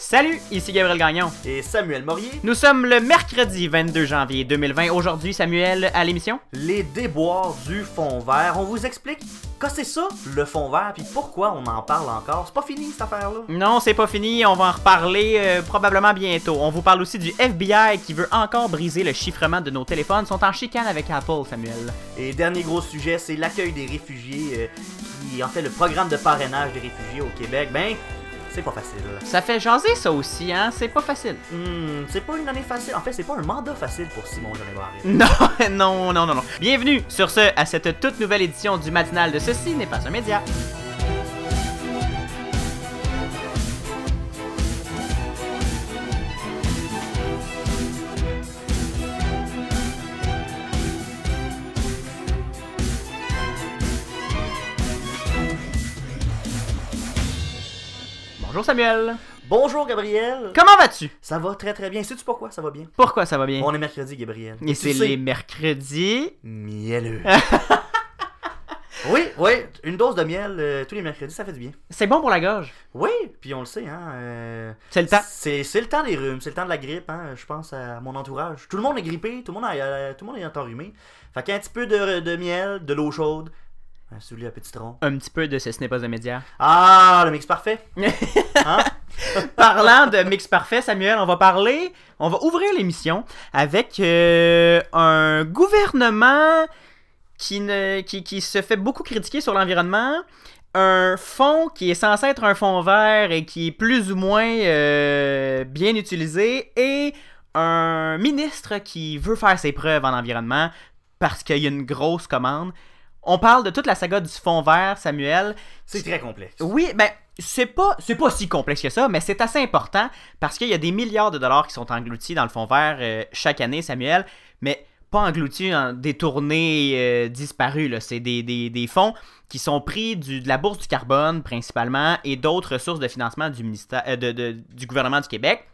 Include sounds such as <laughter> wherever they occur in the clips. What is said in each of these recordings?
Salut, ici Gabriel Gagnon. Et Samuel Morier. Nous sommes le mercredi 22 janvier 2020. Aujourd'hui, Samuel, à l'émission? Les déboires du fond vert. On vous explique que c'est ça, le fond vert, puis pourquoi on en parle encore. C'est pas fini cette affaire-là. Non, c'est pas fini. On va en reparler euh, probablement bientôt. On vous parle aussi du FBI qui veut encore briser le chiffrement de nos téléphones. Ils sont en chicane avec Apple, Samuel. Et dernier gros sujet, c'est l'accueil des réfugiés, euh, qui en fait le programme de parrainage des réfugiés au Québec. Ben, c'est pas facile. Ça fait jaser ça aussi, hein? C'est pas facile. Hmm, c'est pas une année facile. En fait, c'est pas un mandat facile pour Simon. <laughs> Non, non, non, non, non. Bienvenue sur ce à cette toute nouvelle édition du matinal de Ceci n'est pas un média. Bonjour Samuel. Bonjour Gabriel. Comment vas-tu? Ça va très très bien. Sais-tu pourquoi ça va bien? Pourquoi ça va bien? On est mercredi, Gabriel. Et c'est les mercredis. Mielleux. <laughs> oui, oui, une dose de miel euh, tous les mercredis, ça fait du bien. C'est bon pour la gorge. Oui, puis on le sait, hein. euh, C'est le temps. C'est le temps des rhumes, c'est le temps de la grippe, hein. Je pense à mon entourage. Tout le monde est grippé, tout le monde, a, tout le monde est enrhumé. Fait qu'un petit peu de, de miel, de l'eau chaude, un soulier à petit tronc. Un petit peu de Ceci n'est pas un média. Ah, le mix parfait. <laughs> Hein? Parlant de mix parfait, Samuel, on va parler, on va ouvrir l'émission avec euh, un gouvernement qui, ne, qui, qui se fait beaucoup critiquer sur l'environnement, un fonds qui est censé être un fonds vert et qui est plus ou moins euh, bien utilisé, et un ministre qui veut faire ses preuves en environnement parce qu'il y a une grosse commande. On parle de toute la saga du fond vert, Samuel. C'est très complexe. Oui, ben c'est pas c'est pas si complexe que ça, mais c'est assez important parce qu'il y a des milliards de dollars qui sont engloutis dans le fond vert euh, chaque année, Samuel, mais pas engloutis, en détournés, euh, disparus. là. C'est des, des- des fonds qui sont pris du- de la bourse du carbone principalement et d'autres sources de financement du, ministère, euh, de- de- du gouvernement du Québec.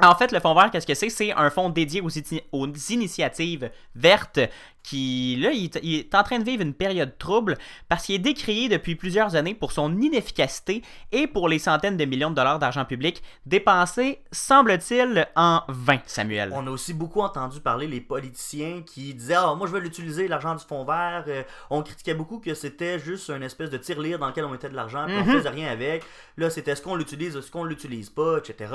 En fait, le fonds vert, qu'est-ce que c'est? C'est un fonds dédié aux, iti- aux initiatives vertes qui, là, il, est- il est en train de vivre une période trouble parce qu'il est décrié depuis plusieurs années pour son inefficacité et pour les centaines de millions de dollars d'argent public dépensés, semble-t-il, en vain, Samuel. On a aussi beaucoup entendu parler les politiciens qui disaient Ah, moi je veux l'utiliser, l'argent du fond vert. Euh, on critiquait beaucoup que c'était juste une espèce de tirelire dans lequel on mettait de l'argent, on Mhm. faisait rien avec. Là, c'était est-ce qu'on l'utilise, est-ce qu'on l'utilise pas, etc.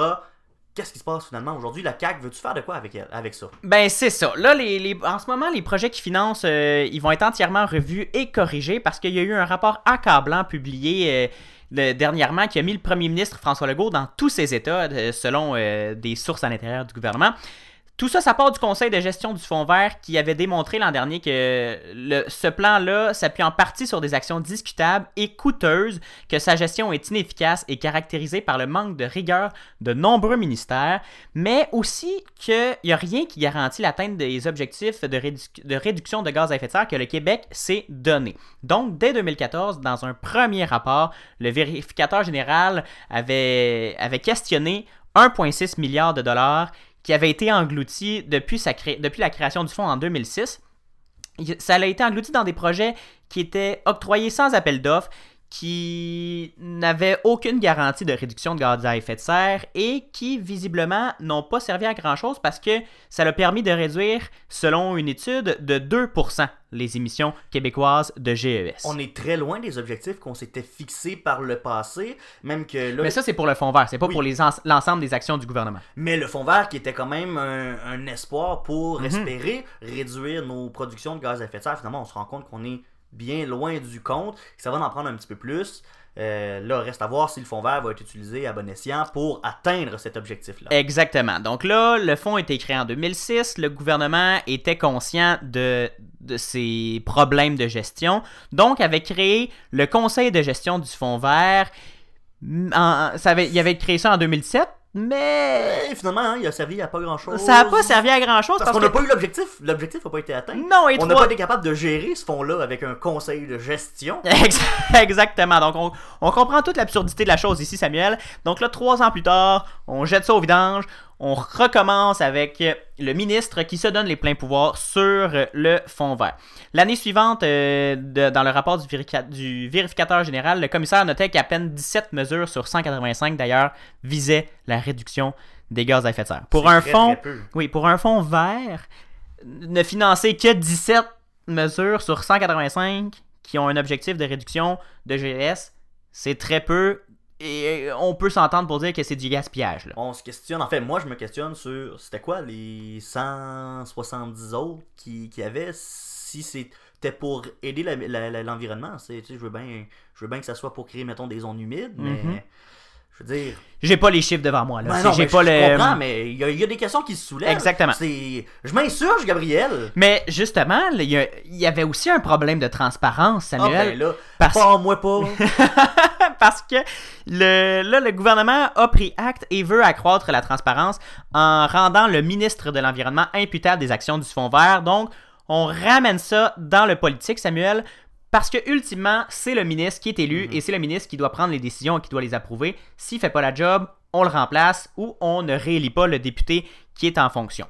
Qu'est-ce qui se passe finalement? Aujourd'hui La CAQ, veux-tu faire de quoi avec avec ça? Ben c'est ça. Là, les, les- en ce moment, les projets qui financent, euh, ils vont être entièrement revus et corrigés parce qu'il y a eu un rapport accablant publié euh, dernièrement qui a mis le premier ministre François Legault dans tous ses états, euh, selon des sources à l'intérieur du gouvernement. Tout ça, ça part du conseil de gestion du Fonds vert qui avait démontré l'an dernier que ce plan-là s'appuie en partie sur des actions discutables et coûteuses, que sa gestion est inefficace et caractérisée par le manque de rigueur de nombreux ministères, mais aussi qu'il n'y a rien qui garantit l'atteinte des objectifs de, rédu- de réduction de gaz à effet de serre que le Québec s'est donné. Donc, dès 2014, dans un premier rapport, le vérificateur général avait questionné 1,6 milliard de dollars qui avait été englouti depuis, la création du fonds en 2006. Il- Ça a été englouti dans des projets qui étaient octroyés sans appel d'offres, qui n'avaient aucune garantie de réduction de gaz à effet de serre et qui, visiblement, n'ont pas servi à grand-chose parce que ça a permis de réduire, selon une étude, de 2% les émissions québécoises de GES. On est très loin des objectifs qu'on s'était fixés par le passé, même que là. Mais ça, c'est pour le fonds vert, c'est pas Oui. pour l'ensemble des actions du gouvernement. Mais le fond vert qui était quand même un, un espoir pour Mhm. espérer réduire nos productions de gaz à effet de serre, finalement on se rend compte qu'on est bien loin du compte, ça va en prendre un petit peu plus. Euh, là, reste à voir si le fond vert va être utilisé à bon escient pour atteindre cet objectif-là. Exactement. Donc là, le fonds a été créé en 2006. Le gouvernement était conscient de, de ces problèmes de gestion. Donc, avait créé le conseil de gestion du fonds vert. Ça avait, il avait créé ça en 2007, mais finalement, hein, il a servi à pas grand-chose. ça n'a pas servi à grand chose Parce parce, qu'on n'a que pas eu l'objectif. L'objectif n'a pas été atteint. non, et On n'a pas été capable de gérer ce fonds-là avec un conseil de gestion. <laughs> Ex- Exactement. Donc, on, on comprend toute l'absurdité de la chose ici, Samuel. Donc là, trois ans plus tard, on jette ça au vidange. On recommence avec le ministre qui se donne les pleins pouvoirs sur le fonds vert. L'année suivante, euh, de- dans le rapport du, vérica- du vérificateur général, le commissaire notait qu'à peine 17 mesures sur 185 d'ailleurs visaient la réduction des gaz à effet de serre. Pour un très, fonds, très peu. oui, pour un fonds vert, ne financer que 17 mesures sur 185 qui ont un objectif de réduction de GES, c'est très peu. Et on peut s'entendre pour dire que c'est du gaspillage. là. On se questionne, en fait, moi je me questionne sur c'était quoi les 170 autres qui, qui avaient si c'était pour aider l'environnement. Tu sais, je veux bien je veux bien que ça soit pour créer, mettons, des zones humides, mais Mhm. je veux dire. J'ai pas les chiffres devant moi. Là. Ben J'ai pas je, le. comprends, mais il y, y a des questions qui se soulèvent. Exactement. Je m'insurge, Gabriel. Mais justement, il y, y avait aussi un problème de transparence, Ah Samuel. ben là, parce- pas moi pas. <laughs> parce que le, là, le gouvernement a pris acte et veut accroître la transparence en rendant le ministre de l'Environnement imputable des actions du Fonds vert. Donc, on ramène ça dans le politique, Samuel, parce que ultimement, c'est le ministre qui est élu et c'est le ministre qui doit prendre les décisions et qui doit les approuver. S'il fait pas la job, on le remplace ou on ne réélit pas le député qui est en fonction.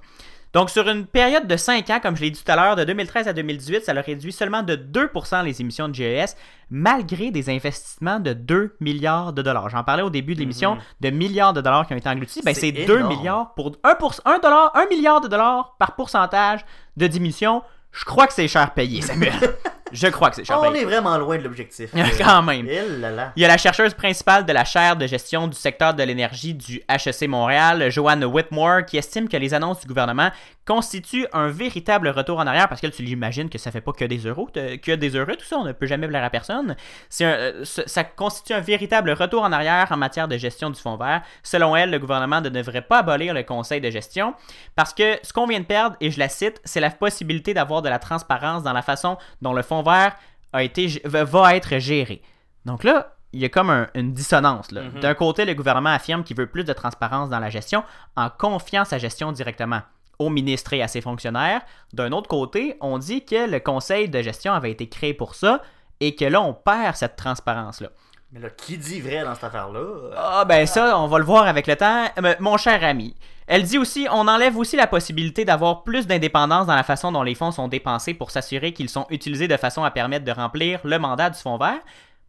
Donc, sur une période de 5 ans, comme je l'ai dit tout à l'heure, de 2013 à 2018, ça a réduit seulement de 2% les émissions de GES, malgré des investissements de 2 milliards de dollars. J'en parlais au début de l'émission, de milliards de dollars qui ont été engloutis. Ben, C'est c'est 2 énorme. milliards pour 1, pour 1, dollar, 1 milliard de dollars par pourcentage de diminution. Je crois que c'est cher payé, Samuel. <laughs> je crois que c'est On est vraiment loin de l'objectif. <laughs> Quand même. Eh là là. Il y a la chercheuse principale de la chaire de gestion du secteur de l'énergie du HEC Montréal, Joanne Whitmore, qui estime que les annonces du gouvernement constituent un véritable retour en arrière, parce que tu l'imagines que ça fait pas que des euros, que des heureux, tout ça, on ne peut jamais plaire à personne. Un- euh, ça constitue un véritable retour en arrière en matière de gestion du fonds vert. Selon elle, le gouvernement ne devrait pas abolir le conseil de gestion, parce que ce qu'on vient de perdre, et je la cite, c'est la possibilité d'avoir de la transparence dans la façon dont le fonds vert a été, g- va- être géré. Donc là, il y a comme un- une dissonance. là. Mhm. D'un côté, le gouvernement affirme qu'il veut plus de transparence dans la gestion en confiant sa gestion directement au ministre et à ses fonctionnaires. D'un autre côté, on dit que le conseil de gestion avait été créé pour ça et que là, on perd cette transparence-là. Mais là, qui dit vrai dans cette affaire-là? Ah ben ça, on va le voir avec le temps. Euh, Mon cher ami, elle dit aussi, on enlève aussi la possibilité d'avoir plus d'indépendance dans la façon dont les fonds sont dépensés pour s'assurer qu'ils sont utilisés de façon à permettre de remplir le mandat du fonds vert.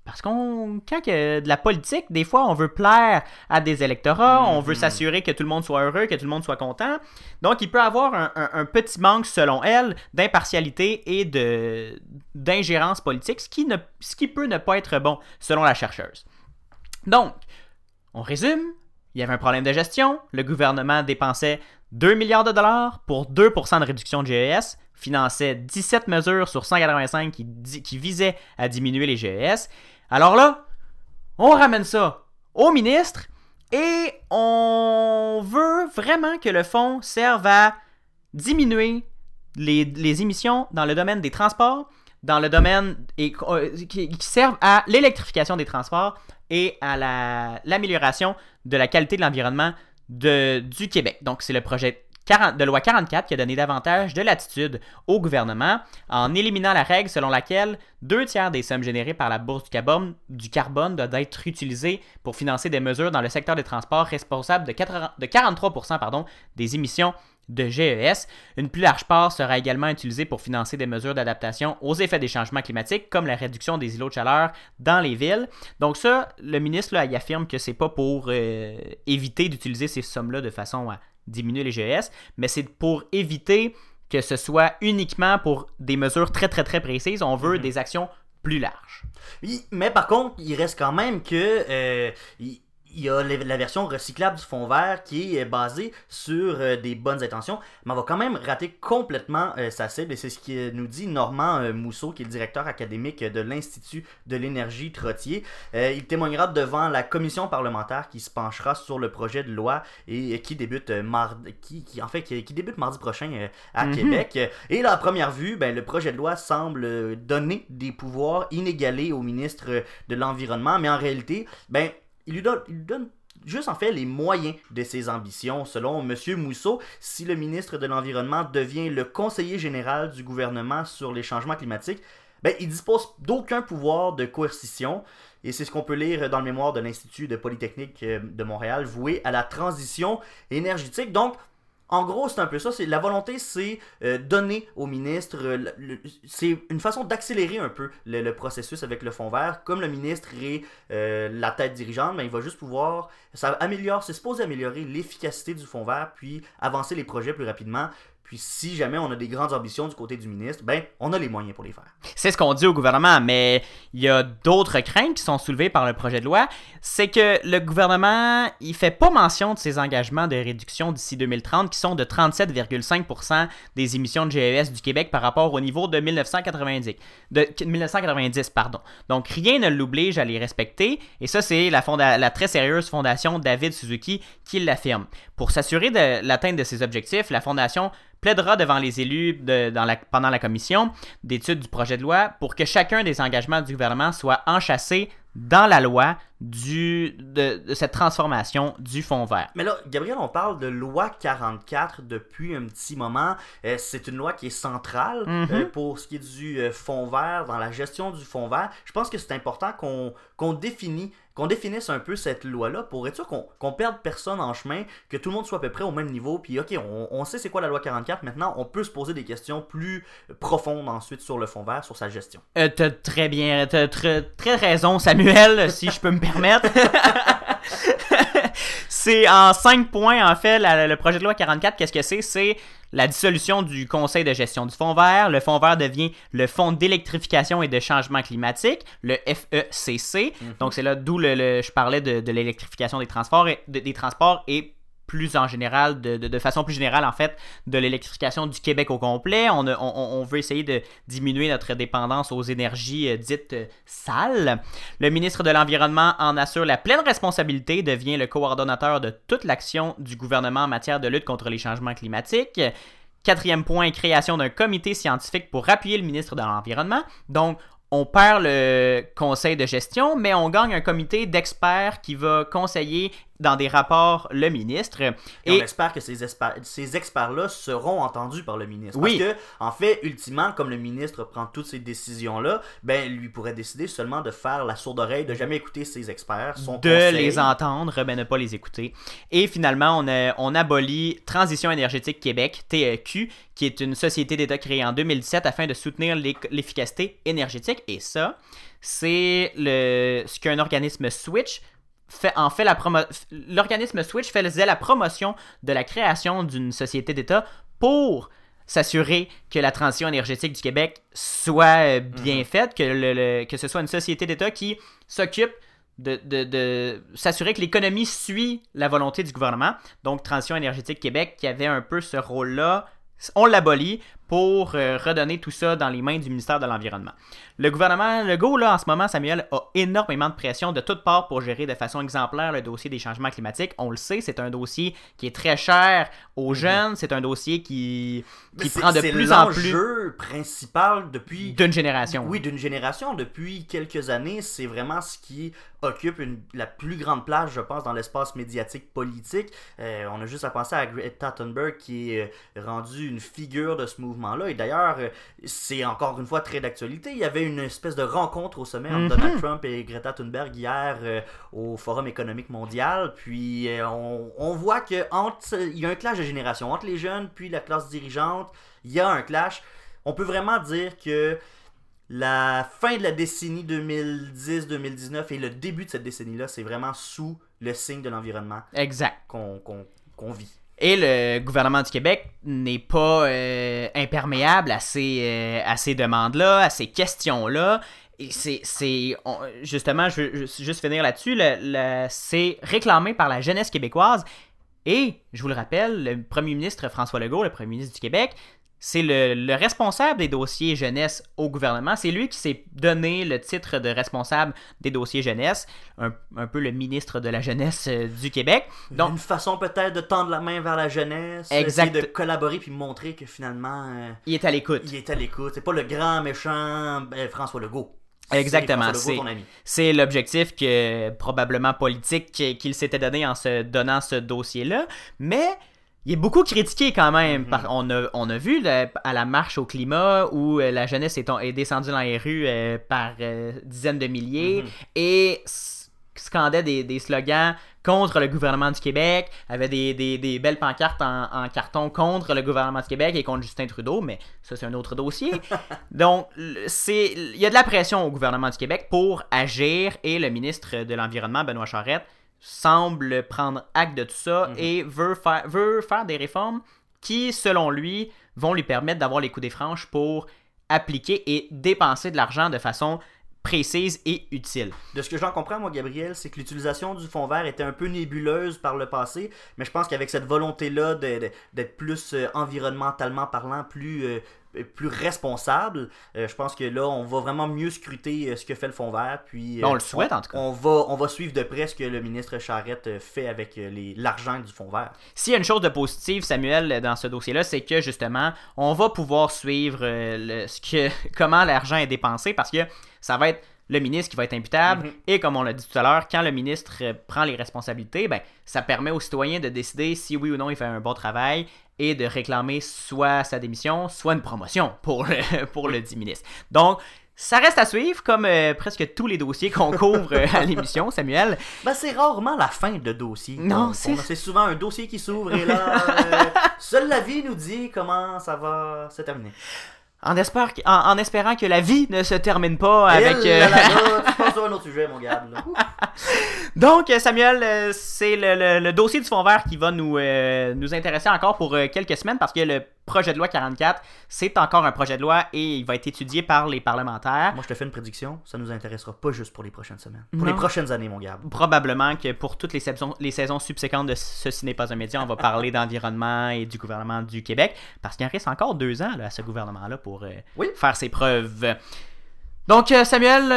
Parce qu'on, quand que de la politique, des fois, on veut plaire à des électorats, on veut Mhm. s'assurer que tout le monde soit heureux, que tout le monde soit content. Donc, il peut avoir un, un- un petit manque, selon elle, d'impartialité et de, d'ingérence politique, ce qui, ne, ce qui peut ne pas être bon, selon la chercheuse. Donc, on résume, il y avait un problème de gestion, le gouvernement dépensait 2 milliards de dollars pour 2% de réduction de GES, finançait 17 mesures sur 185 qui, qui visaient à diminuer les GES. Alors là, on ramène ça au ministre et on veut vraiment que le fonds serve à diminuer les, émissions dans le domaine des transports, dans le domaine et, euh, qui, servent à l'électrification des transports et à la- l'amélioration de la qualité de l'environnement du Québec. Donc, c'est le projet 40 de loi 44 qui a donné davantage de latitude au gouvernement en éliminant la règle selon laquelle deux tiers des sommes générées par la bourse du carbone, doivent être utilisées pour financer des mesures dans le secteur des transports responsables de, 80 de 43% pardon, des émissions de GES. Une plus large part sera également utilisée pour financer des mesures d'adaptation aux effets des changements climatiques, comme la réduction des îlots de chaleur dans les villes. Donc ça, le ministre là, il affirme que c'est pas pour euh, éviter d'utiliser ces sommes-là de façon à diminuer les GES, mais c'est pour éviter que ce soit uniquement pour des mesures très très très précises. On veut Mhm. des actions plus larges. Oui, mais par contre, il reste quand même que euh, il il y a la version recyclable du fond vert qui est basée sur euh, des bonnes intentions, mais on va quand même rater complètement euh, sa cible et c'est ce que nous dit Normand euh, Mousseau, qui est le directeur académique de l'Institut de l'énergie Trottier. Euh, il témoignera devant la commission parlementaire qui se penchera sur le projet de loi et euh, qui débute euh, mardi, qui, qui- en fait qui, qui débute mardi prochain euh, à Mhm. Québec. Et là, à première vue, ben, le projet de loi semble euh, donner des pouvoirs inégalés au ministre euh, de l'Environnement, mais en réalité, ben, il lui donne, juste en fait les moyens de ses ambitions. Selon M. Mousseau, si le ministre de l'Environnement devient le conseiller général du gouvernement sur les changements climatiques, ben, il dispose d'aucun pouvoir de coercition. et c'est ce qu'on peut lire dans le mémoire de l'Institut de Polytechnique euh, de Montréal, voué à la transition énergétique. Donc, en gros, c'est un peu ça. C'est la volonté, c'est euh, donner au ministre. euh, c'est une façon d'accélérer un peu le, processus avec le fond vert. Comme le ministre est euh, la tête dirigeante, mais il va juste pouvoir. Ça améliore. C'est supposé améliorer l'efficacité du fond vert, puis avancer les projets plus rapidement. Puis si jamais on a des grandes ambitions du côté du ministre, ben on a les moyens pour les faire. C'est ce qu'on dit au gouvernement, mais il y a d'autres craintes qui sont soulevées par le projet de loi. C'est que le gouvernement, il fait pas mention de ses engagements de réduction d'ici 2030 qui sont de 37,5% des émissions de GES du Québec par rapport au niveau de 1990. De 1990 pardon. Donc rien ne l'oblige à les respecter et ça c'est la, la très sérieuse fondation David Suzuki qui l'affirme. Pour s'assurer de l'atteinte de ces objectifs, la fondation plaidera devant les élus de- dans la- pendant la commission d'études du projet de loi pour que chacun des engagements du gouvernement soit enchâssé dans la loi du, de, de cette transformation du fonds vert. Mais là, Gabriel, on parle de loi 44 depuis un petit moment. Euh, c'est une loi qui est centrale Mhm. euh, pour ce qui est du euh, fonds vert, dans la gestion du fonds vert. Je pense que c'est important qu'on qu'on définit qu'on définisse un peu cette loi-là pour être sûr qu'on qu'on perde personne en chemin, que tout le monde soit à peu près au même niveau. Puis, ok, on, on sait c'est quoi la loi 44. Maintenant, on peut se poser des questions plus profondes ensuite sur le fonds vert, sur sa gestion. Euh, t'as très bien, t'as très, très raison, Samuel, si je peux me permettre. <laughs> c'est en cinq points, en fait, la- le projet de loi 44, qu'est-ce que c'est? C'est la dissolution du conseil de gestion du fonds vert. Le fonds vert devient le fonds d'électrification et de changement climatique, le FECC. Donc, c'est là d'où le, le- je parlais de, de l'électrification des transports, et, de- des transports et plus en général, de, de- façon plus générale, en fait, de l'électrification du Québec au complet. On- on veut essayer de diminuer notre dépendance aux énergies euh, dites euh, sales. Le ministre de l'Environnement en assure la pleine responsabilité, devient le coordonnateur de toute l'action du gouvernement en matière de lutte contre les changements climatiques. Quatrième point, création d'un comité scientifique pour appuyer le ministre de l'Environnement. Donc, on perd le conseil de gestion, mais on gagne un comité d'experts qui va conseiller dans des rapports le ministre. Et, Et- on espère que ces, ces experts-là seront entendus par le ministre. Oui. Parce que, en fait, ultimement, comme le ministre prend toutes ces décisions-là, ben, lui pourrait décider seulement de faire la sourde oreille, de jamais écouter ses experts, son de conseil. les entendre, ben ne pas les écouter. Et finalement, on, a- on abolit Transition énergétique Québec, TEQ, qui est une société d'État créée en 2017 afin de soutenir l'efficacité énergétique. Et ça, c'est ce qu'un organisme Switch fait en fait la promo l'organisme Switch faisait la promotion de la création d'une société d'État pour s'assurer que la transition énergétique du Québec soit euh, bien Mhm. faite, que, le- le- que ce soit une société d'État qui s'occupe de, de- de s'assurer que l'économie suit la volonté du gouvernement. Donc, Transition énergétique Québec, qui avait un peu ce rôle-là, on l'abolit pour euh, redonner tout ça dans les mains du ministère de l'Environnement. Le gouvernement Legault, là, en ce moment, Samuel, a énormément de pression de toutes parts pour gérer de façon exemplaire le dossier des changements climatiques. On le sait, c'est un dossier qui est très cher aux jeunes, c'est un dossier qui, qui c'est- prend de c'est plus en plus l'enjeu principal depuis d'une génération. Oui, d'une génération. Depuis quelques années, c'est vraiment ce qui occupe une- la plus grande place, je pense, dans l'espace médiatique politique. Euh, on a juste à penser à Greta Thunberg qui est euh, rendue une figure de ce mouvement-là. Et d'ailleurs, euh, c'est encore une fois très d'actualité. Il y avait une espèce de rencontre au sommet entre Mhm. Donald Trump et Greta Thunberg hier euh, au Forum économique mondial. Puis euh, on, on voit que entre, il y a un clash de génération entre les jeunes puis la classe dirigeante. Il y a un clash. On peut vraiment dire que la fin de la décennie 2010-2019 et le début de cette décennie-là, c'est vraiment sous le signe de l'environnement Exact. qu'on vit. Et le gouvernement du Québec n'est pas euh, imperméable à ces, euh, à ces demandes-là, à ces questions-là. C'est, justement, je veux ju- juste finir là-dessus, c'est réclamé par la jeunesse québécoise. Et, je vous le rappelle, le premier ministre François Legault, le premier ministre du Québec, c'est le, le responsable des dossiers jeunesse au gouvernement. C'est lui qui s'est donné le titre de responsable des dossiers jeunesse, un, un peu le ministre de la jeunesse euh, du Québec. Donc, une façon peut-être de tendre la main vers la jeunesse, Exact. de collaborer puis montrer que finalement euh, il est à l'écoute. il est à l'écoute. C'est pas le grand méchant ben, François Legault. Exactement. C'est l'objectif que probablement politique qu'il s'était donné en se donnant ce dossier-là. Mais il est beaucoup critiqué quand même. Mhm. On, a, on a vu à la marche au climat où euh, la jeunesse est, est descendue dans les rues euh, par euh, dizaines de milliers Mhm. et scandait des, des slogans contre le gouvernement du Québec, avait des, des- des belles pancartes en, en carton contre le gouvernement du Québec et contre Justin Trudeau, mais ça c'est un autre dossier. <laughs> Donc c'est il y a de la pression au gouvernement du Québec pour agir et le ministre de l'environnement Benoît Charette semble prendre acte de tout ça Mhm. et veut faire veut faire des réformes qui selon lui vont lui permettre d'avoir les coups des franches pour appliquer et dépenser de l'argent de façon précise et utile. De ce que j'en comprends, moi, Gabriel, c'est que l'utilisation du fond vert était un peu nébuleuse par le passé, mais je pense qu'avec cette volonté-là d'être plus euh, environnementalement parlant, plus, euh, plus responsable, euh, je pense que là, on va vraiment mieux scruter euh, ce que fait le fond vert. Puis, Ben, on euh, le souhaite, en tout cas. On va, on va suivre de près ce que le ministre Charette euh, fait avec euh, l'argent du fond vert. S'il y a une chose de positive, Samuel, dans ce dossier-là, c'est que justement, on va pouvoir suivre euh, le- ce que, <laughs> comment l'argent est dépensé parce que ça va être le ministre qui va être imputable Mhm. et comme on l'a dit tout à l'heure, quand le ministre euh, prend les responsabilités, ben, ça permet aux citoyens de décider si oui ou non il fait un bon travail et de réclamer soit sa démission, soit une promotion pour le, <laughs> pour le dit ministre. Donc, ça reste à suivre, comme euh, presque tous les dossiers qu'on couvre euh, à l'émission, Samuel. Ben, c'est rarement la fin de dossier. Non, c'est- c'est souvent un dossier qui s'ouvre et là, <laughs> euh, seule la vie nous dit comment ça va se terminer. En, espère- en- en espérant que la vie ne se termine pas avec... Et euh, là, là, là, tu <laughs> penses sur un autre sujet, mon gars. <laughs> Donc, euh, Samuel, euh, c'est le, le- le dossier du fond vert qui va nous, euh, nous intéresser encore pour euh, quelques semaines parce que le projet de loi 44, c'est encore un projet de loi et il va être étudié par les parlementaires. Moi, je te fais une prédiction, ça nous intéressera pas juste pour les prochaines semaines. Pour Non. les prochaines années, mon gars. Probablement que pour toutes les saisons, les saisons subséquentes de Ceci n'est pas un média, on va parler d'environnement et du gouvernement du Québec parce qu'il en reste encore deux ans là, à ce gouvernement-là pour euh, Oui. faire ses preuves. Donc, Samuel,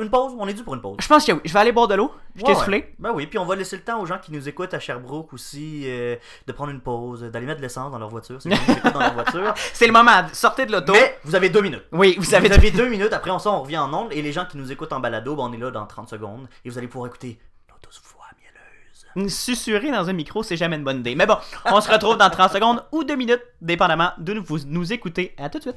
Une pause? On est dû pour une pause. je pense que oui. Je vais aller boire de l'eau. Je t'ai Ouais, soufflé. Ben oui, puis on va laisser le temps aux gens qui nous écoutent à Sherbrooke aussi euh, de prendre une pause, d'aller mettre de l'essence dans leur voiture. C'est le <laughs> moment. Sortez de l'auto. Mais vous avez deux minutes. Oui, vous avez Vous avez deux minutes, après on sort, on revient en ondes, et les gens qui nous écoutent en balado, ben on est là dans 30 secondes, et vous allez pouvoir écouter mielleuses. Susurrer dans un micro, c'est jamais une bonne idée. Mais bon, on se retrouve dans 30 secondes ou 2 minutes, dépendamment d'où vous nous écoutez. À tout de suite.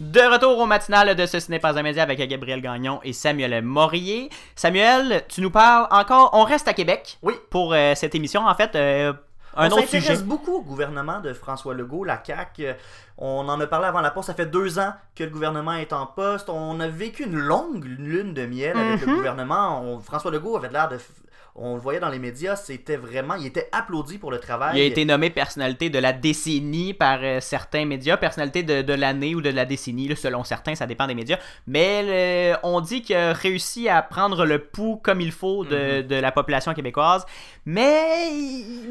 De retour au matinal de Ce n'est pas un média avec Gabriel Gagnon et Samuel Morier. Samuel, tu nous parles encore, on reste à Québec Oui. pour euh, cette émission en fait. euh, un on autre s'intéresse sujet. beaucoup au gouvernement de François Legault, la CAQ. On en a parlé avant la pause. Ça fait deux ans que le gouvernement est en poste. On a vécu une longue lune de miel avec le Mhm. gouvernement. On- François Legault avait l'air de. On le voyait dans les médias, c'était vraiment. Il était applaudi pour le travail. Il a été nommé personnalité de la décennie par euh, certains médias, personnalité de, de l'année ou de la décennie, là, selon certains, ça dépend des médias. Mais le- on dit qu'il a réussi à prendre le pouls comme il faut de, Mhm. de la population québécoise. Mais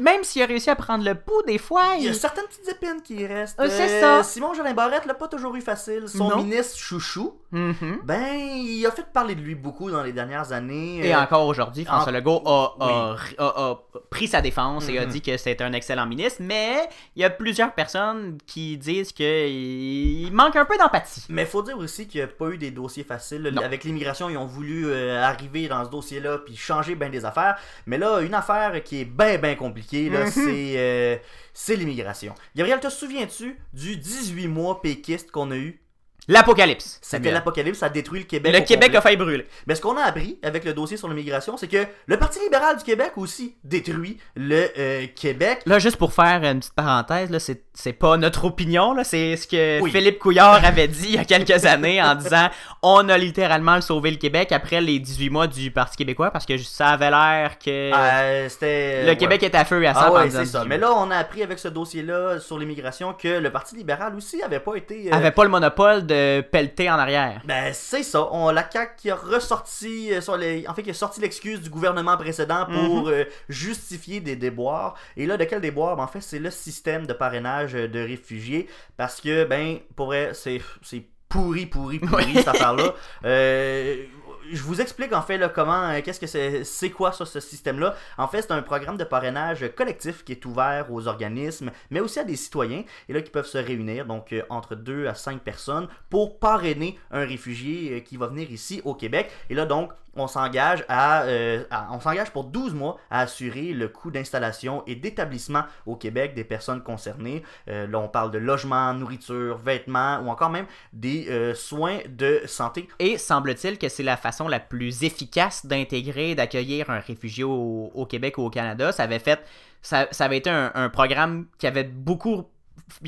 même s'il a réussi à prendre le pouls, des fois, Il y a certaines petites épines qui restent. Euh, c'est Euh, ça. Simon Jolin Barrette l'a pas toujours eu facile. Son Non. ministre chouchou, Mhm. ben, il a fait parler de lui beaucoup dans les dernières années. Et Euh, encore aujourd'hui, François en- Legault a, a- Oui. a- a pris sa défense et a Mhm. dit que c'était un excellent ministre, mais il y a plusieurs personnes qui disent qu'il manque un peu d'empathie. Mais faut dire aussi qu'il n'y a pas eu des dossiers faciles. Non. Avec l'immigration, ils ont voulu euh, arriver dans ce dossier-là puis changer bien des affaires. Mais là, une affaire qui est bien, bien compliquée, là, Mhm. c'est, euh, c'est l'immigration. Gabriel, te souviens-tu du 18 mois péquiste qu'on a eu? L'apocalypse. C'était l'apocalypse, ça a détruit le Québec. Le Québec complet. a failli brûler. Mais ce qu'on a appris avec le dossier sur l'immigration, c'est que le Parti libéral du Québec aussi détruit le euh, Québec. Là, juste pour faire une petite parenthèse, là, c'est, c'est pas notre opinion, là, c'est ce que Oui. Philippe Couillard avait dit il y a quelques années en disant on a littéralement sauvé le Québec après les 18 mois du Parti québécois parce que ça avait l'air que Euh, c'était le ouais. Québec est à feu et à sang Ah ouais, c'est 18 ça. Mais là, on a appris avec ce dossier-là sur l'immigration que le Parti libéral aussi avait pas été. euh, avait pas le monopole de de pelleter en arrière. Ben, c'est ça. On, la CAQ qui a ressorti, euh, sur les, en fait, qui a sorti l'excuse du gouvernement précédent pour euh, justifier des déboires. Et là, de quel déboire? Ben, en fait, c'est le système de parrainage euh, de réfugiés. Parce que, ben, pour vrai, c'est c'est pourri, pourri, pourri, <laughs> cette affaire-là. Euh, je vous explique en fait là, comment, euh, qu'est-ce que c'est, quoi ça, ce système-là. En fait, c'est un programme de parrainage collectif qui est ouvert aux organismes, mais aussi à des citoyens, et là qui peuvent se réunir, donc euh, entre 2 à 5 personnes, pour parrainer un réfugié euh, qui va venir ici au Québec. Et là donc, on s'engage euh, à- on s'engage pour 12 mois à assurer le coût d'installation et d'établissement au Québec des personnes concernées. Euh, là, on parle de logement, nourriture, vêtements ou encore même des euh, soins de santé. Et semble-t-il que c'est la façon la plus efficace d'intégrer, d'accueillir un réfugié au, Québec ou au Canada. Ça avait fait, ça, avait été un programme qui avait beaucoup,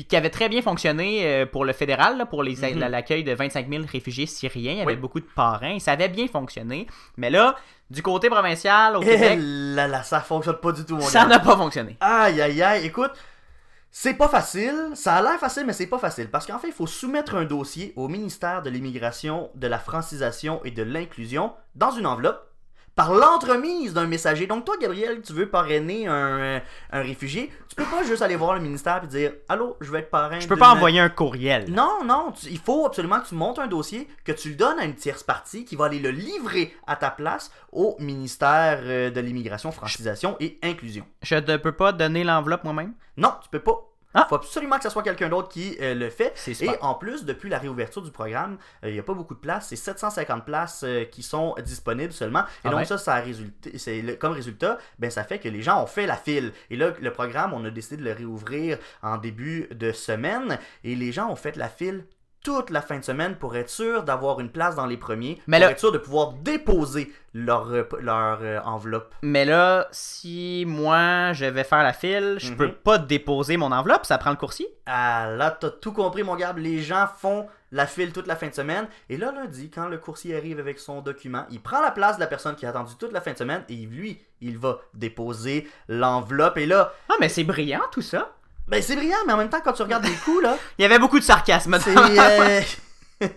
qui avait très bien fonctionné euh, pour le fédéral, là, pour les, Mhm. la- l'accueil de 25 000 réfugiés syriens. Il y avait Oui. beaucoup de parrains. Ça avait bien fonctionné. Mais là, du côté provincial au Et Québec, là, là, ça fonctionne pas du tout, mon ça n'a pas fonctionné. Aïe, aïe, aïe. Écoute, c'est pas facile. Ça a l'air facile, mais c'est pas facile. Parce qu'en fait, il faut soumettre un dossier au ministère de l'Immigration, de la Francisation et de l'Inclusion dans une enveloppe par l'entremise d'un messager. Donc toi, Gabriel, tu veux parrainer un, euh, un réfugié, tu peux pas juste aller voir le ministère et dire « Allô, je veux être parrain Je peux pas envoyer un courriel. non, non, tu- il faut absolument que tu montes un dossier, que tu le donnes à une tierce partie qui va aller le livrer à ta place au ministère euh, de l'Immigration, Francisation et Inclusion. Je ne peux pas donner l'enveloppe moi-même? Non, tu peux pas. Ah. faut absolument que ce soit quelqu'un d'autre qui euh, le fait. Et en plus, depuis la réouverture du programme, euh, il n'y a pas beaucoup de places. C'est 750 places euh, qui sont disponibles seulement. Et Ah donc ouais? ça, ça a résulté, le- comme résultat, ben, ça fait que les gens ont fait la file. Et là, le programme, on a décidé de le réouvrir en début de semaine. Et les gens ont fait la file toute la fin de semaine pour être sûr d'avoir une place dans les premiers, Mais pour là- être sûr de pouvoir déposer leur, euh, leur euh, enveloppe. Mais là, si moi je vais faire la file, je Mhm. peux pas déposer mon enveloppe, ça prend le coursier. Ah là, t'as tout compris, mon gars. Les gens font la file toute la fin de semaine. Et là, lundi, quand le coursier arrive avec son document, il prend la place de la personne qui a attendu toute la fin de semaine et lui, il va déposer l'enveloppe. Et là, Ah, mais c'est brillant tout ça. Ben c'est brillant, mais en même temps, quand tu regardes les coups, là, <laughs> Il y avait beaucoup de sarcasme. euh, <laughs>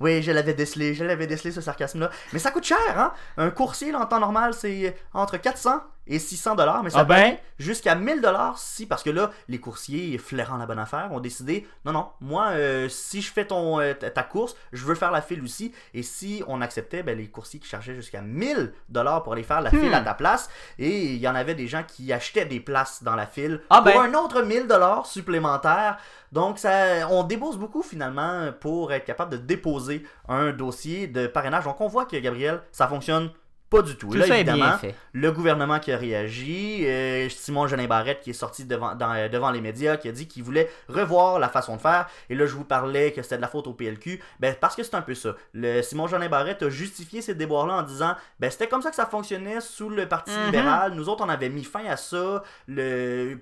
oui, je l'avais décelé, je l'avais décelé ce sarcasme-là. Mais ça coûte cher, hein? Un coursier, là, en temps normal, c'est entre 400 et 600 dollars, mais ça Ah ben? jusqu'à 1000 dollars si, parce que là, les coursiers flairant la bonne affaire ont décidé, non, non, moi, euh, si je fais ton, euh, ta course, je veux faire la file aussi. Et si on acceptait, ben, les coursiers qui chargeaient jusqu'à 1000 dollars pour aller faire la file Hmm. à ta place, et il y en avait des gens qui achetaient des places dans la file Ah pour ben. un autre 1000 dollars supplémentaire. Donc, ça, on débourse beaucoup finalement pour être capable de déposer un dossier de parrainage. Donc, on voit que Gabriel, ça fonctionne pas du tout. Tout Là, ça est évidemment, bien fait. le gouvernement qui a réagi, euh, Simon Jeanin Barrette qui est sorti devant, dans- euh, devant les médias, qui a dit qu'il voulait revoir la façon de faire. Et là, je vous parlais que c'était de la faute au PLQ. Ben, parce que c'est un peu ça. Le Simon Jeanin Barrette a justifié ces déboires-là en disant ben, c'était comme ça que ça fonctionnait sous le Parti Mhm. libéral. Nous autres, on avait mis fin à ça. Le,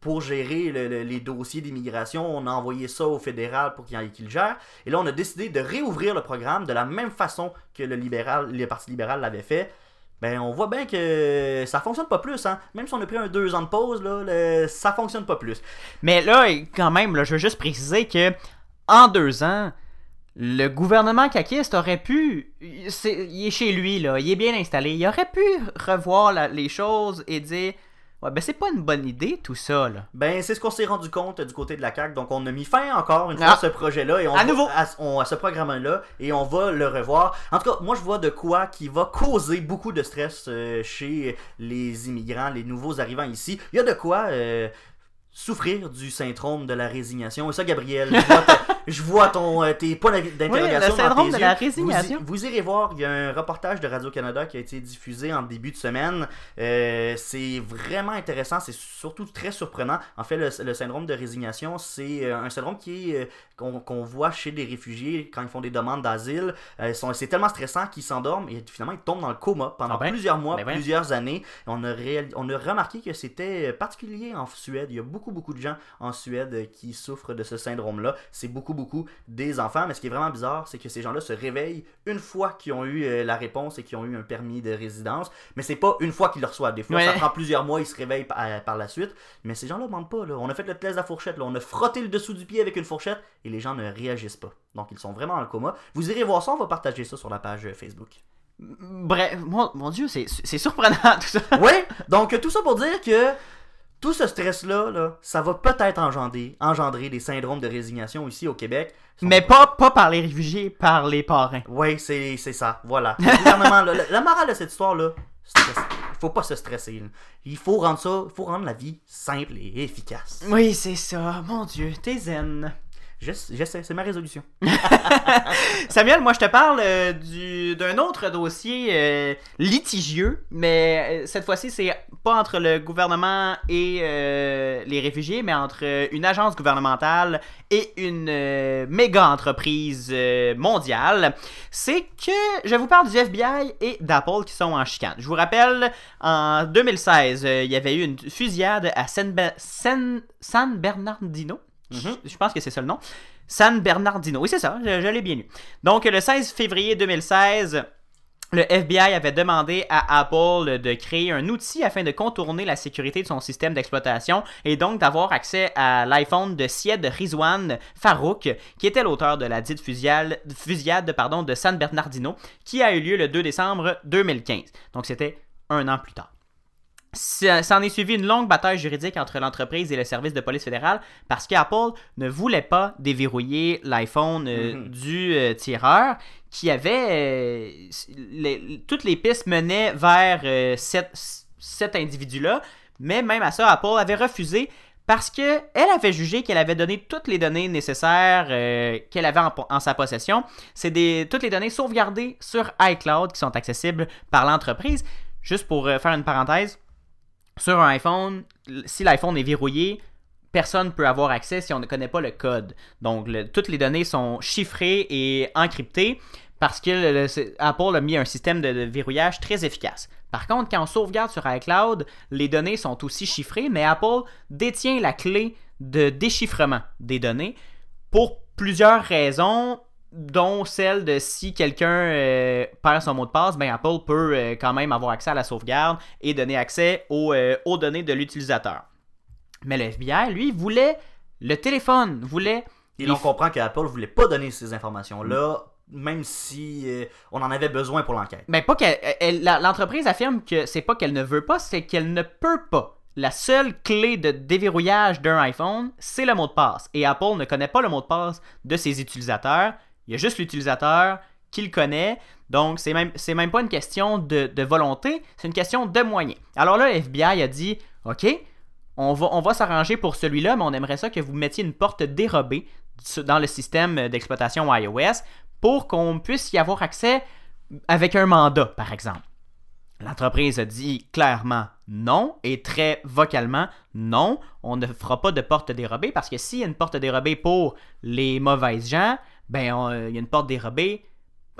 pour gérer le- le- les dossiers d'immigration, on a envoyé ça au fédéral pour qu'il qu'il le gère. Et là, on a décidé de réouvrir le programme de la même façon que le, libéral, le Parti libéral l'avait fait. Ben, on voit bien que ça fonctionne pas plus, hein. Même si on a pris un deux ans de pause, là, le- ça fonctionne pas plus. Mais là, quand même, je veux juste préciser que en deux ans, le gouvernement caquiste aurait pu. il est chez lui, là. Il est bien installé. Il aurait pu revoir les choses et dire Ouais, ben c'est pas une bonne idée tout ça, là. Ben, c'est ce qu'on s'est rendu compte du côté de la CAQ. Donc, on a mis fin encore une fois Ah. à ce projet-là et on À va- nouveau. à, on- à ce programme-là et on va le revoir. En tout cas, moi, je vois de quoi qui va causer beaucoup de stress euh, chez les immigrants, les nouveaux arrivants ici. Il y a de quoi euh, souffrir du syndrome de la résignation. Et ça, Gabriel, <laughs> je vois, je vois ton, euh, tes points d'interrogation Oui, le dans syndrome tes de yeux. la Vous, résignation. vous irez voir, il y a un reportage de Radio-Canada qui a été diffusé en début de semaine. Euh, c'est vraiment intéressant, c'est surtout très surprenant. En fait, le, le syndrome de résignation, c'est euh, un syndrome qui est, qu'on voit chez des réfugiés quand ils font des demandes d'asile. Euh, c'est tellement stressant qu'ils s'endorment et finalement ils tombent dans le coma pendant Ah ben, plusieurs mois, ben plusieurs années. On a, réal- on a remarqué que c'était particulier en Suède. Il y a beaucoup, beaucoup de gens en Suède qui souffrent de ce syndrome-là. C'est beaucoup beaucoup, beaucoup des enfants. Mais ce qui est vraiment bizarre, c'est que ces gens-là se réveillent une fois qu'ils ont eu euh, la réponse et qu'ils ont eu un permis de résidence. Mais c'est pas une fois qu'ils le reçoivent. Des fois, Ouais. ça prend plusieurs mois, ils se réveillent par, euh, par la suite. Mais ces gens-là mentent pas. Là. On a fait le test de la fourchette. Là. On a frotté le dessous du pied avec une fourchette et les gens ne réagissent pas. Donc, ils sont vraiment le coma. Vous irez voir ça. On va partager ça sur la page euh, Facebook. Bref, mon, mon Dieu, c'est surprenant <laughs> tout ça. Oui, donc tout ça pour dire que tout ce stress-là, là, ça va peut-être engendrer, engendrer des syndromes de résignation ici au Québec. Mais pas, pas par les réfugiés, par les parrains. Oui, c'est ça, voilà. <laughs> Là, la, la morale de cette histoire-là, stress- il faut pas se stresser. là. Il faut rendre ça, il faut rendre la vie simple et efficace. Oui, c'est ça. Mon Dieu, t'es zen. J'essa- J'essaie, c'est ma résolution. <laughs> Samuel, moi je te parle euh, du- d'un autre dossier euh, litigieux, mais euh, cette fois-ci c'est pas entre le gouvernement et les réfugiés, mais entre une agence gouvernementale et une méga entreprise mondiale. C'est que je vous parle du FBI et d'Apple qui sont en chicane. Je vous rappelle, en 2016, euh, il y avait eu une fusillade à San Bernardino. Je- Je pense que c'est ça le nom. San Bernardino. Oui, c'est ça, je, l'ai bien lu. Donc, le 16 février 2016, le FBI avait demandé à Apple de créer un outil afin de contourner la sécurité de son système d'exploitation et donc d'avoir accès à l'iPhone de Syed Rizwan Farouk, qui était l'auteur de la dite fusillade, de San Bernardino, qui a eu lieu le 2 décembre 2015. Donc, c'était un an plus tard. Ça- S'en est suivi une longue bataille juridique entre l'entreprise et le service de police fédérale parce qu'Apple ne voulait pas déverrouiller l'iPhone euh, Mhm. du euh, tireur qui avait... euh, les- toutes les pistes menaient vers cet, cet individu-là, mais même à ça, Apple avait refusé parce que elle avait jugé qu'elle avait donné toutes les données nécessaires euh, qu'elle avait en, en sa possession. C'est toutes les données sauvegardées sur iCloud qui sont accessibles par l'entreprise. Juste pour euh, faire une parenthèse, sur un iPhone, si l'iPhone est verrouillé, personne ne peut avoir accès si on ne connaît pas le code. Donc, toutes les données sont chiffrées et encryptées parce que Apple a mis un système de verrouillage très efficace. Par contre, quand on sauvegarde sur iCloud, les données sont aussi chiffrées, mais Apple détient la clé de déchiffrement des données pour plusieurs raisons, dont celle de si quelqu'un euh, perd son mot de passe, ben Apple peut euh, quand même avoir accès à la sauvegarde et donner accès aux, euh, aux données de l'utilisateur. Mais le FBI, lui, voulait le téléphone, voulait Et les l'on comprend qu'Apple voulait pas donner ces informations-là, même si on en avait besoin pour l'enquête. Ben, pas qu'elle. L'entreprise affirme que c'est pas qu'elle ne veut pas, c'est qu'elle ne peut pas. La seule clé de déverrouillage d'un iPhone, c'est le mot de passe. Et Apple ne connaît pas le mot de passe de ses utilisateurs. Il y a juste l'utilisateur qui le connaît. Donc, c'est même, même pas une question de, volonté, c'est une question de moyens. Alors là, le FBI a dit OK, on va, on va s'arranger pour celui-là, mais on aimerait ça que vous mettiez une porte dérobée dans le système d'exploitation iOS pour qu'on puisse y avoir accès avec un mandat, par exemple. L'entreprise a dit clairement non et très vocalement non, on ne fera pas de porte dérobée parce que s'il y a une porte dérobée pour les mauvaises gens, ben on- il y a une porte dérobée.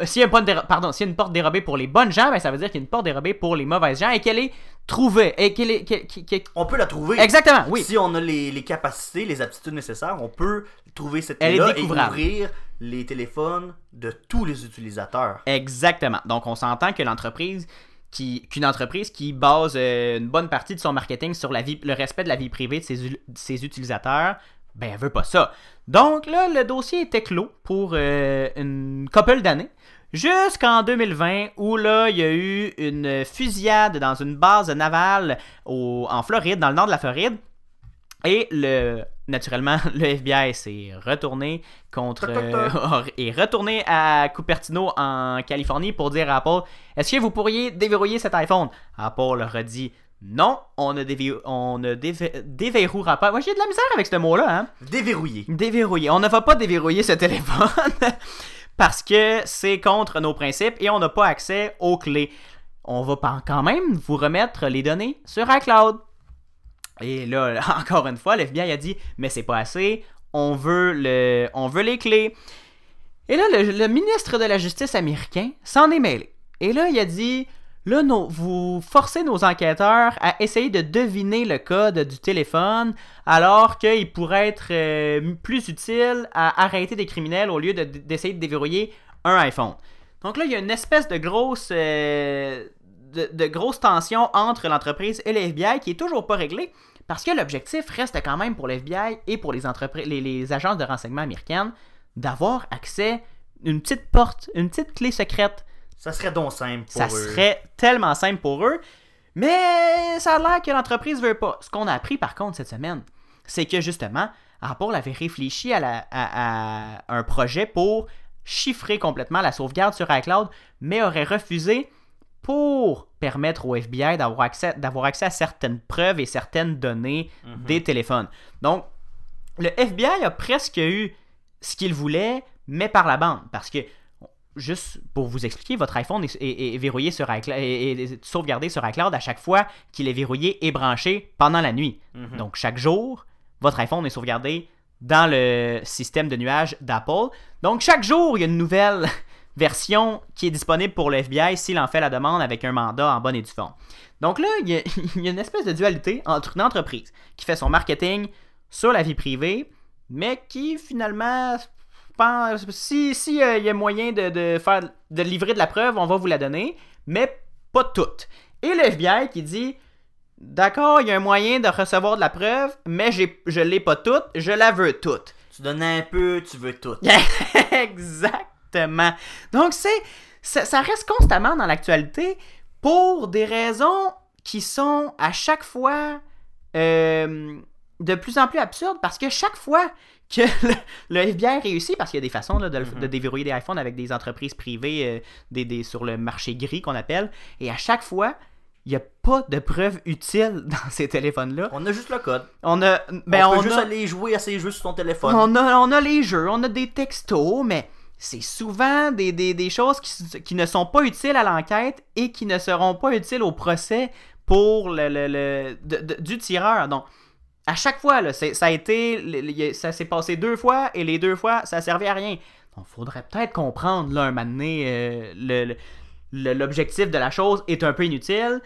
euh, S'il y a une porte déro- pardon, s'il y a une porte dérobée pour les bonnes gens, ben ça veut dire qu'il y a une porte dérobée pour les mauvaises gens et qu'elle est trouvée et qu'elle est qu'elle- qu'elle- qu'elle- On peut la trouver. exactement, oui. Si on a les, les capacités, les aptitudes nécessaires, on peut trouver cette Elle est clé-là et découvrable. ouvrir les téléphones de tous les utilisateurs. Exactement. Donc, on s'entend que l'entreprise qui qu'une entreprise qui base euh, une bonne partie de son marketing sur la vie, le respect de la vie privée de ses, u- de ses utilisateurs, ben elle veut pas ça. Donc là, le dossier était clos pour euh, une couple d'années. Jusqu'en 2020, où là, il y a eu une fusillade dans une base navale au- en Floride, dans le nord de la Floride. Et le, naturellement, <laughs> le FBI s'est retourné contre euh, <laughs> est retourné à Cupertino en Californie pour dire à Apple Est-ce que vous pourriez déverrouiller cet iPhone Apple leur a dit Non, on ne, dévi- on ne déve- déverrouillera pas. Moi, j'ai de la misère avec ce mot-là, hein. Déverrouillé. Déverrouiller. On ne va pas déverrouiller ce téléphone <laughs> parce que c'est contre nos principes et on n'a pas accès aux clés. On va pas- quand même vous remettre les données sur iCloud. Et là, <laughs> encore une fois, l'FBI a dit mais c'est pas assez, on veut, le, on veut les clés. Et là, le, le ministre de la Justice américain s'en est mêlé. Et là, il a dit Là, vous forcez nos enquêteurs à essayer de deviner le code du téléphone, alors qu'il pourrait être euh, plus utile à arrêter des criminels au lieu de- d'essayer de déverrouiller un iPhone. Donc là, il y a une espèce de grosse, euh, de, grosse tension entre l'entreprise et le FBI qui est toujours pas réglée, parce que l'objectif reste quand même pour le FBI et pour les, les, les agences de renseignement américaines d'avoir accès une petite porte, une petite clé secrète Ça serait donc simple pour ça eux. serait tellement simple pour eux. Mais ça a l'air que l'entreprise veut pas. Ce qu'on a appris par contre cette semaine, c'est que justement, Apple avait réfléchi à, la- à- à un projet pour chiffrer complètement la sauvegarde sur iCloud, mais aurait refusé pour permettre au FBI d'avoir accès, d'avoir accès à certaines preuves et certaines données Mhm. des téléphones. Donc, le FBI a presque eu ce qu'il voulait, mais par la bande. Parce que, juste pour vous expliquer, votre iPhone est, est- est verrouillé sur iCloud, est, sauvegardé sur iCloud à chaque fois qu'il est verrouillé et branché pendant la nuit. Mhm. Donc, chaque jour, votre iPhone est sauvegardé dans le système de nuage d'Apple. Donc, chaque jour, il y a une nouvelle <laughs> version qui est disponible pour le FBI s'il en fait la demande avec un mandat en bonne et due forme. Donc là, il y, a, <laughs> il y a une espèce de dualité entre une entreprise qui fait son marketing sur la vie privée, mais qui finalement pense, si, si euh, y a moyen de, de faire de livrer de la preuve, on va vous la donner, mais pas toute. Et le FBI qui dit D'accord, il y a un moyen de recevoir de la preuve, mais je l'ai pas toute, je la veux toute. Tu donnes un peu, tu veux tout. <laughs> Exactement. Donc, c'est, ça, ça reste constamment dans l'actualité pour des raisons qui sont à chaque fois euh, de plus en plus absurdes parce que chaque fois que le, le FBI réussit, parce qu'il y a des façons là, de, Mhm. de déverrouiller des iPhones avec des entreprises privées euh, des, des- sur le marché gris qu'on appelle, et à chaque fois, il n'y a pas de preuves utiles <laughs> dans ces téléphones-là. On a juste le code. On a, ben, on peut on juste a- aller jouer à ces jeux sur ton téléphone. on a, on a les jeux, on a des textos, mais c'est souvent des, des- des choses qui, qui ne sont pas utiles à l'enquête et qui ne seront pas utiles au procès pour le, le- le- de- de- du tireur. Donc, à chaque fois, là, ça a été, ça s'est passé deux fois et les deux fois, ça servait à rien. Donc, faudrait peut-être comprendre là un moment donné, euh, le- l'objectif de la chose est un peu inutile.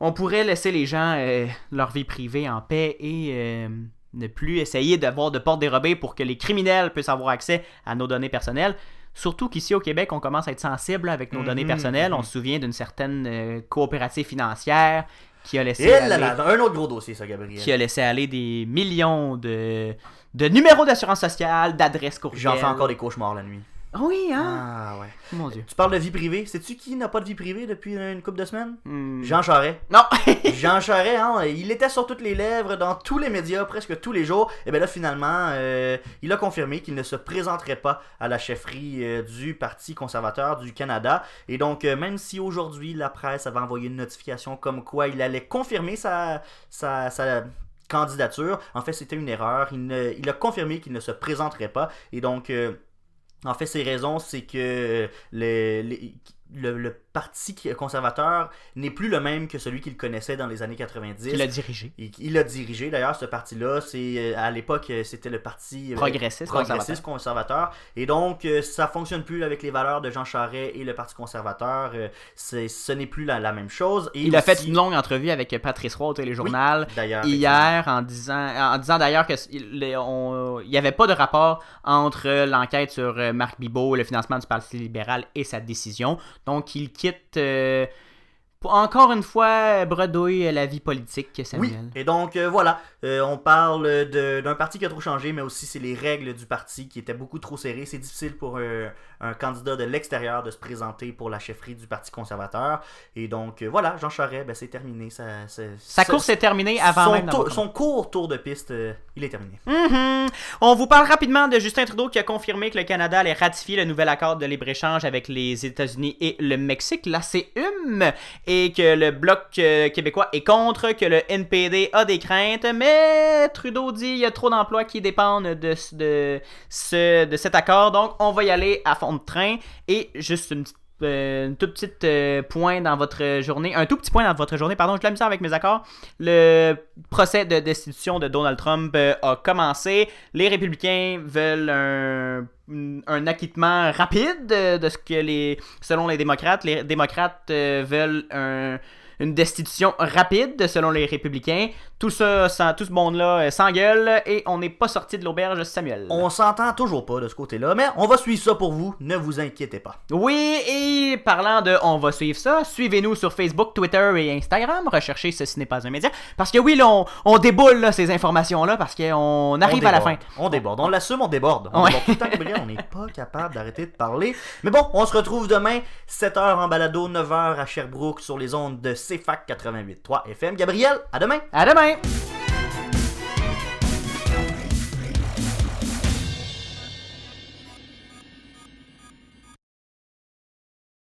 On pourrait laisser les gens euh, leur vie privée en paix et euh, ne plus essayer d'avoir de portes dérobées pour que les criminels puissent avoir accès à nos données personnelles. Surtout qu'ici au Québec, on commence à être sensible avec nos Mhm, données personnelles. On mhm. se souvient d'une certaine euh, coopérative financière qui a laissé Et aller, là là, un autre gros dossier, ça, Gabriel. qui a laissé aller des millions de, de numéros d'assurance sociale, d'adresses courriel. J'en fais encore des cauchemars la nuit. Oui, hein? Ah ouais. Mon Dieu. Tu parles de vie privée. Sais-tu qui n'a pas de vie privée depuis une couple de semaines? Hmm. Jean Charest. Non! <laughs> Jean Charest, hein, il était sur toutes les lèvres, dans tous les médias, presque tous les jours. Et bien là, finalement, euh, il a confirmé qu'il ne se présenterait pas à la chefferie euh, du Parti conservateur du Canada. Et donc, euh, même si aujourd'hui, la presse avait envoyé une notification comme quoi il allait confirmer sa, sa, sa candidature, en fait, c'était une erreur. Il, ne- il a confirmé qu'il ne se présenterait pas. Et donc... euh, en fait, ses raisons, c'est que le, les- le, le parti conservateur n'est plus le même que celui qu'il connaissait dans les années 90. Qui l'a dirigé. Et Il l'a dirigé d'ailleurs, ce parti-là. C'est euh, à l'époque, euh, c'était le parti euh, Progressiste, progressiste conservateur. Et donc, ça fonctionne plus avec les valeurs de Jean Charest et le Parti conservateur. C'est- ce n'est plus la, la même chose. Et Il a fait une longue entrevue avec Patrice Roy au téléjournal. d'ailleurs hier en disant en disant d'ailleurs que il on- il y avait pas de rapport entre l'enquête sur Marc Bibot, le financement du Parti libéral et sa décision. Donc il quitte euh, encore une fois bredouille la vie politique Oui, Samuel. et donc euh, voilà, Euh, on parle d'un parti qui a trop changé, mais aussi c'est les règles du parti qui étaient beaucoup trop serrées. C'est difficile pour un, un candidat de l'extérieur de se présenter pour la chefferie du Parti conservateur. Et donc euh, voilà, Jean Charest, ben, c'est terminé. Ça, ça- Sa course est terminée avant son, même tour- son court tour de piste, euh, il est terminé. Mhm. On vous parle rapidement de Justin Trudeau qui a confirmé que le Canada allait ratifier le nouvel accord de libre-échange avec les États-Unis et le Mexique, l'ACUM, et que le Bloc euh, québécois est contre, que le NPD a des craintes, mais Trudeau dit qu'il y a trop d'emplois qui dépendent de, de, ce, de cet accord, donc on va y aller à fond de train. Et juste une euh, une toute petite euh, point dans votre journée, un tout petit point dans votre journée, pardon, je l'ai mis ça avec mes accords. Le procès de destitution de Donald Trump euh, a commencé. Les républicains veulent un, un acquittement rapide de, ce que les, selon les démocrates, les démocrates veulent un- une destitution rapide selon les républicains. Tout ça, sans- tout ce monde-là euh, s'engueule et on n'est pas sorti de l'auberge Samuel. On s'entend toujours pas de ce côté-là, mais on va suivre ça pour vous, ne vous inquiétez pas. Oui, et parlant de on va suivre ça, suivez-nous sur Facebook, Twitter et Instagram. Recherchez Ceci n'est pas un média. Parce que oui, là, on, on déboule là, ces informations-là parce qu'on arrive On à la fin. On déborde, on l'assume, on déborde. On Ouais. déborde tout le temps, Gabriel, on n'est pas capable d'arrêter de parler. Mais bon, on se retrouve demain, 7h en balado, 9h à Sherbrooke sur les ondes de CFAC 88.3 FM. Gabriel, à demain! À demain!